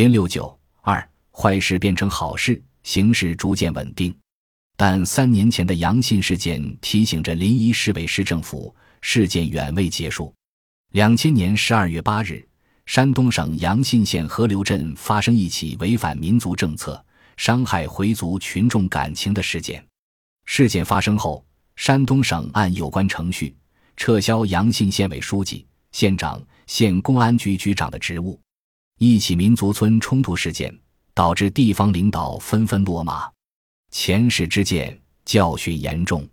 零六九二，坏事变成好事，形势逐渐稳定。但三年前的阳信事件提醒着临沂市委市政府，事件远未结束。两千年十二月八日，山东省阳信县河流镇发生一起违反民族政策、伤害回族群众感情的事件。事件发生后，山东省按有关程序撤销阳信县委书记、县长、县公安局局长的职务。一起民族村冲突事件导致地方领导纷纷落马，前史之鉴，教训严重。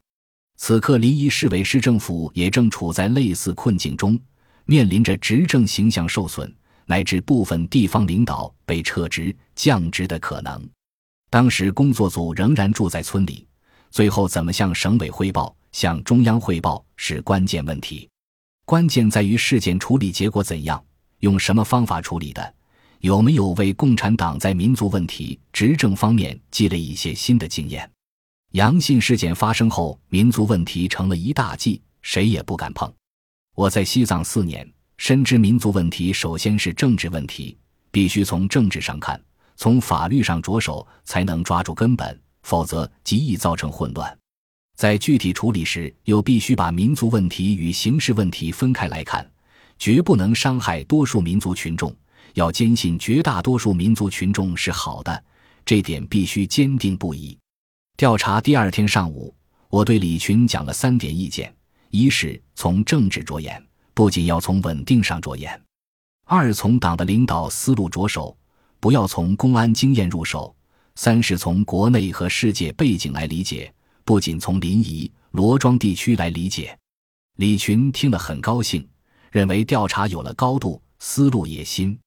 此刻，临沂市委市政府也正处在类似困境中，面临着执政形象受损，乃至部分地方领导被撤职、降职的可能。当时，工作组仍然住在村里，最后怎么向省委汇报、向中央汇报是关键问题。关键在于事件处理结果怎样，用什么方法处理的。有没有为共产党在民族问题执政方面积累一些新的经验？杨信事件发生后，民族问题成了一大忌，谁也不敢碰。我在西藏四年，深知民族问题首先是政治问题，必须从政治上看，从法律上着手，才能抓住根本，否则极易造成混乱。在具体处理时，又必须把民族问题与刑事问题分开来看，绝不能伤害多数民族群众。要坚信绝大多数民族群众是好的，这点必须坚定不移。调查第二天上午，我对李群讲了三点意见：一是从政治着眼，不仅要从稳定上着眼；二从党的领导思路着手，不要从公安经验入手；三是从国内和世界背景来理解，不仅从临沂、罗庄地区来理解。李群听了很高兴，认为调查有了高度，思路也新。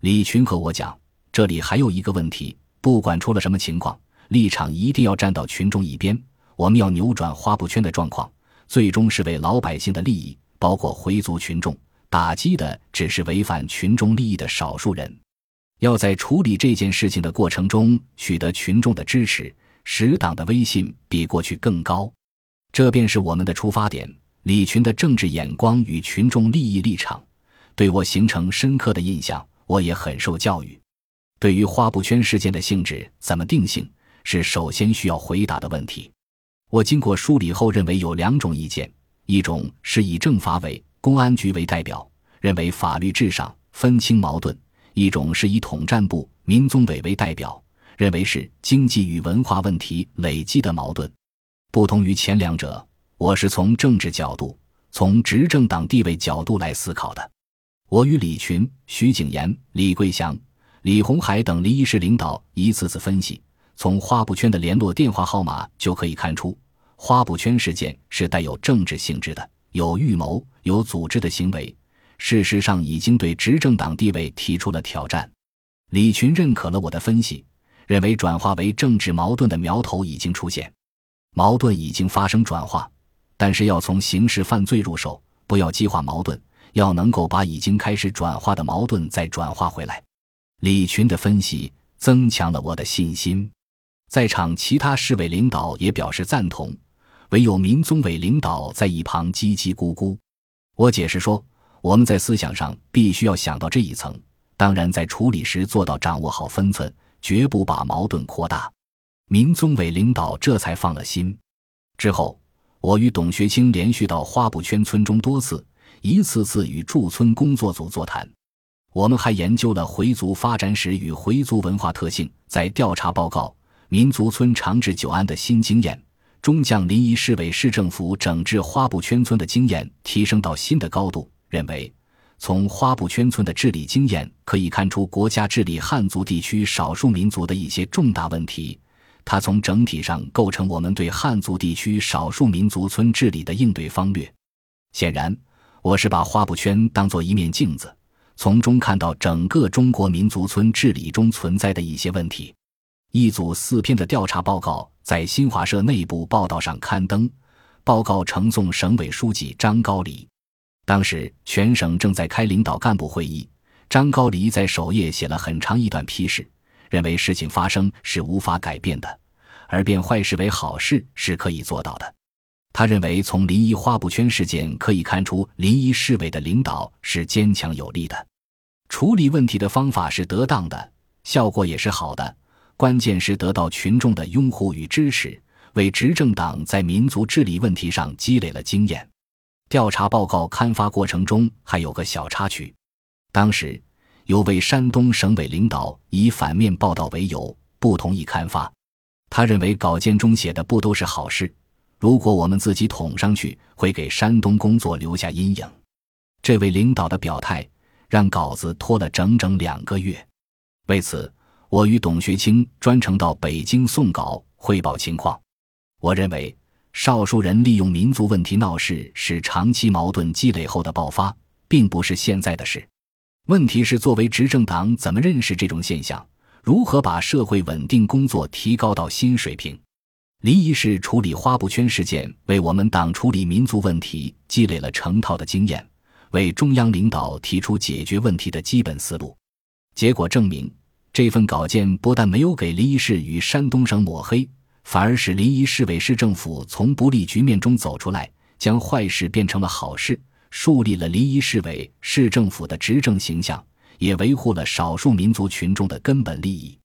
李群和我讲，这里还有一个问题，不管出了什么情况，立场一定要站到群众一边。我们要扭转花布圈的状况，最终是为老百姓的利益，包括回族群众，打击的只是违反群众利益的少数人。要在处理这件事情的过程中取得群众的支持，使党的威信比过去更高，这便是我们的出发点。李群的政治眼光与群众利益立场，对我形成深刻的印象。我也很受教育。对于花布圈事件的性质怎么定性，是首先需要回答的问题。我经过梳理后认为有两种意见：一种是以政法委、公安局为代表，认为法律至上，分清矛盾；一种是以统战部、民宗委为代表，认为是经济与文化问题累积的矛盾。不同于前两者，我是从政治角度、从执政党地位角度来思考的。我与李群、徐景言、李桂祥、李红海等临沂市领导一次次分析，从花布圈的联络电话号码就可以看出，花布圈事件是带有政治性质的，有预谋、有组织的行为。事实上，已经对执政党地位提出了挑战。李群认可了我的分析，认为转化为政治矛盾的苗头已经出现，矛盾已经发生转化，但是要从刑事犯罪入手，不要激化矛盾。要能够把已经开始转化的矛盾再转化回来，李群的分析增强了我的信心。在场其他市委领导也表示赞同，唯有民宗委领导在一旁叽叽咕咕。我解释说，我们在思想上必须要想到这一层，当然在处理时做到掌握好分寸，绝不把矛盾扩大。民宗委领导这才放了心。之后，我与董学清连续到花布圈村中多次。一次次与驻村工作组座谈，我们还研究了回族发展史与回族文化特性，在调查报告《民族村长治久安》的新经验中，将临沂市委市政府整治花布圈村的经验提升到新的高度。认为，从花布圈村的治理经验可以看出国家治理汉族地区少数民族的一些重大问题，它从整体上构成我们对汉族地区少数民族村治理的应对方略。显然。我是把花布圈当做一面镜子，从中看到整个中国民族村治理中存在的一些问题。一组四篇的调查报告在新华社内部报道上刊登，报告呈送省委书记张高丽。当时全省正在开领导干部会议，张高丽在首页写了很长一段批示，认为事情发生是无法改变的，而变坏事为好事是可以做到的。他认为，从临沂花布圈事件可以看出，临沂市委的领导是坚强有力的，处理问题的方法是得当的，效果也是好的。关键是得到群众的拥护与支持，为执政党在民族治理问题上积累了经验。调查报告刊发过程中还有个小插曲，当时有位山东省委领导以反面报道为由不同意刊发，他认为稿件中写的不都是好事，如果我们自己捅上去，会给山东工作留下阴影。这位领导的表态让稿子拖了整整两个月，为此。我与董学清专程到北京送稿汇报情况。我认为，少数人利用民族问题闹事是长期矛盾积累后的爆发，并不是现在的事。问题是，作为执政党，怎么认识这种现象？如何把社会稳定工作提高到新水平？临沂市处理花布圈事件，为我们党处理民族问题积累了成套的经验，为中央领导提出解决问题的基本思路。结果证明。这份稿件不但没有给临沂市与山东省抹黑，反而使临沂市委市政府从不利局面中走出来，将坏事变成了好事，树立了临沂市委市政府的执政形象，也维护了少数民族群众的根本利益。